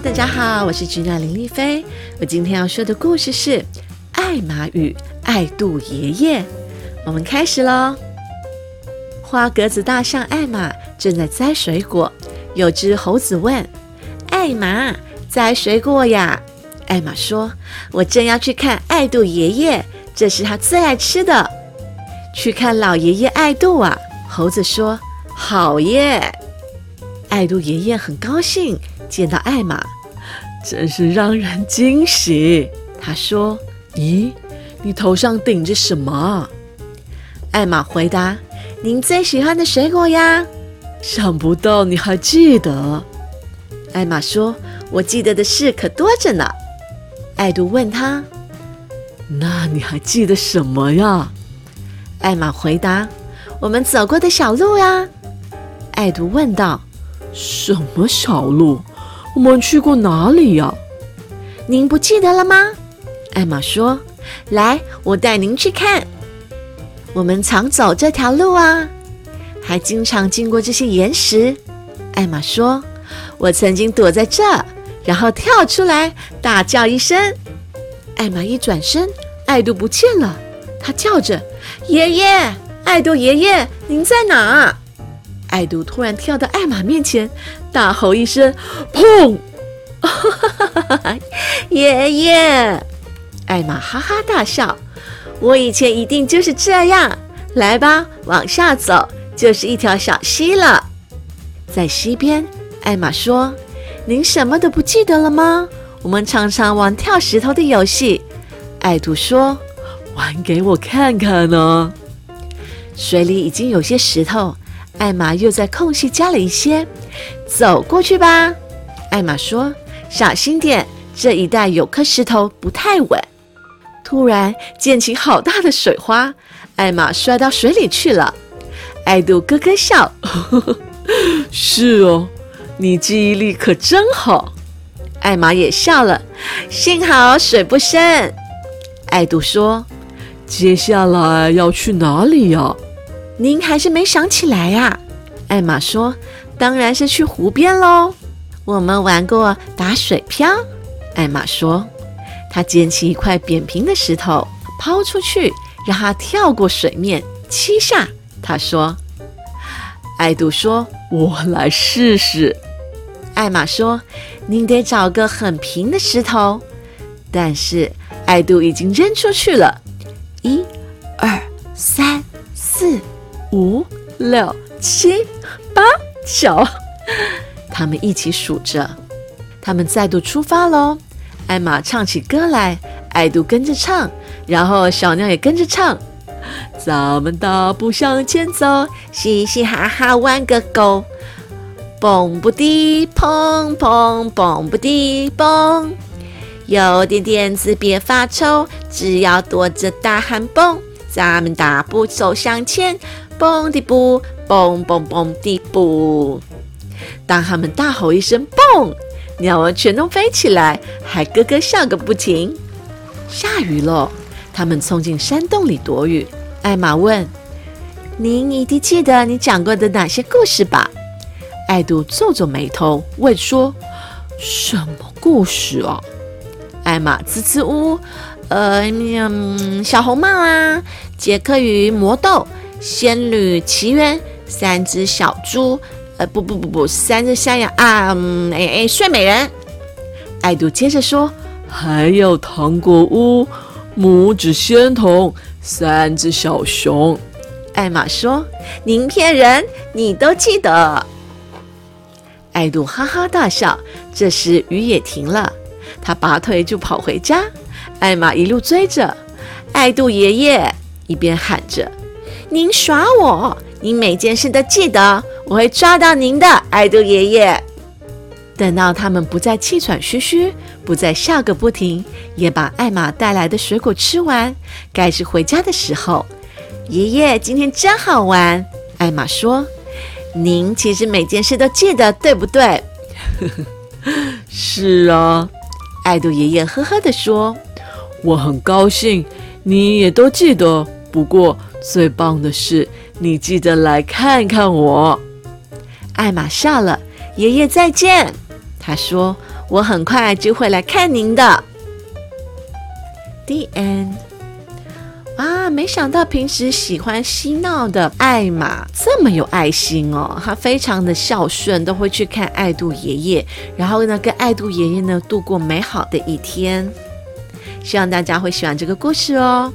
大家好，我是橘娜林丽菲。我今天要说的故事是《艾玛与爱杜爷爷》。我们开始喽。花格子大象艾玛正在摘水果，有只猴子问：“艾玛，摘水果呀？”艾玛说：“我正要去看爱杜爷爷，这是他最爱吃的。”去看老爷爷爱杜啊！猴子说：“好耶！”爱杜爷爷很高兴见到艾玛，真是让人惊喜。他说：“咦，你头上顶着什么？”艾玛回答：“您最喜欢的水果呀。”想不到你还记得。艾玛说：“我记得的事可多着呢。”爱杜问他：“那你还记得什么呀？”艾玛回答：“我们走过的小路呀。”爱杜问道。什么小路？我们去过哪里呀？您不记得了吗？艾玛说：“来，我带您去看。我们常走这条路啊，还经常经过这些岩石。”艾玛说：“我曾经躲在这，然后跳出来，大叫一声。”艾玛一转身，爱杜不见了。他叫着：“爷爷，爱杜爷爷，您在哪？”爱杜突然跳到艾玛面前，大吼一声：“砰！” 爷爷，艾玛哈哈大笑：“我以前一定就是这样。来吧，往下走，就是一条小溪了。”在溪边，艾玛说：“您什么都不记得了吗？我们常常玩跳石头的游戏。”爱杜说：“玩给我看看呢。”水里已经有些石头。艾玛又在空隙加了一些，走过去吧。艾玛说：“小心点，这一带有颗石头不太稳。”突然溅起好大的水花，艾玛摔到水里去了。艾杜咯咯笑：“ 是哦，你记忆力可真好。”艾玛也笑了：“幸好水不深。”艾杜说：“接下来要去哪里呀？”您还是没想起来呀？艾玛说：“当然是去湖边喽。我们玩过打水漂。”艾玛说：“她捡起一块扁平的石头抛出去，让它跳过水面七下。”她说：“艾杜说，我来试试。”艾玛说：“您得找个很平的石头。”但是艾杜已经扔出去了。一、二、三、四。五六七八九，他们一起数着。他们再度出发喽。艾玛唱起歌来，艾杜跟着唱，然后小鸟也跟着唱。咱们大步向前走，嘻嘻哈哈玩个够。蹦不迪，砰砰蹦不迪蹦。有点点子别发愁，只要躲着大喊蹦。咱们大步走向前。蹦的步，蹦蹦蹦的步。当他们大吼一声“蹦”，鸟儿全都飞起来，还咯咯笑个不停。下雨了，他们冲进山洞里躲雨。艾玛问：“您一定记得你讲过的哪些故事吧？”艾杜皱皱眉头问说：“什么故事啊？”艾玛支支吾吾：“呃，小红帽啊，杰克与魔豆。”仙女奇缘，三只小猪，呃，不不不不，三只山羊啊，哎哎，睡美人。爱杜接着说，还有糖果屋，拇指仙童，三只小熊。艾玛说，您骗人，你都记得。爱杜哈哈大笑。这时雨也停了，他拔腿就跑回家。艾玛一路追着，爱杜爷爷一边喊着。您耍我！您每件事都记得，我会抓到您的，爱杜爷爷。等到他们不再气喘吁吁，不再笑个不停，也把艾玛带来的水果吃完，该是回家的时候。爷爷今天真好玩，艾玛说：“您其实每件事都记得，对不对？” 是啊，爱杜爷爷呵呵地说：“我很高兴，你也都记得。不过。”最棒的是，你记得来看看我。艾玛笑了，爷爷再见。他说：“我很快就会来看您的。The end。啊，没想到平时喜欢嬉闹的艾玛这么有爱心哦，她非常的孝顺，都会去看爱杜爷爷，然后呢，跟爱杜爷爷呢度过美好的一天。希望大家会喜欢这个故事哦。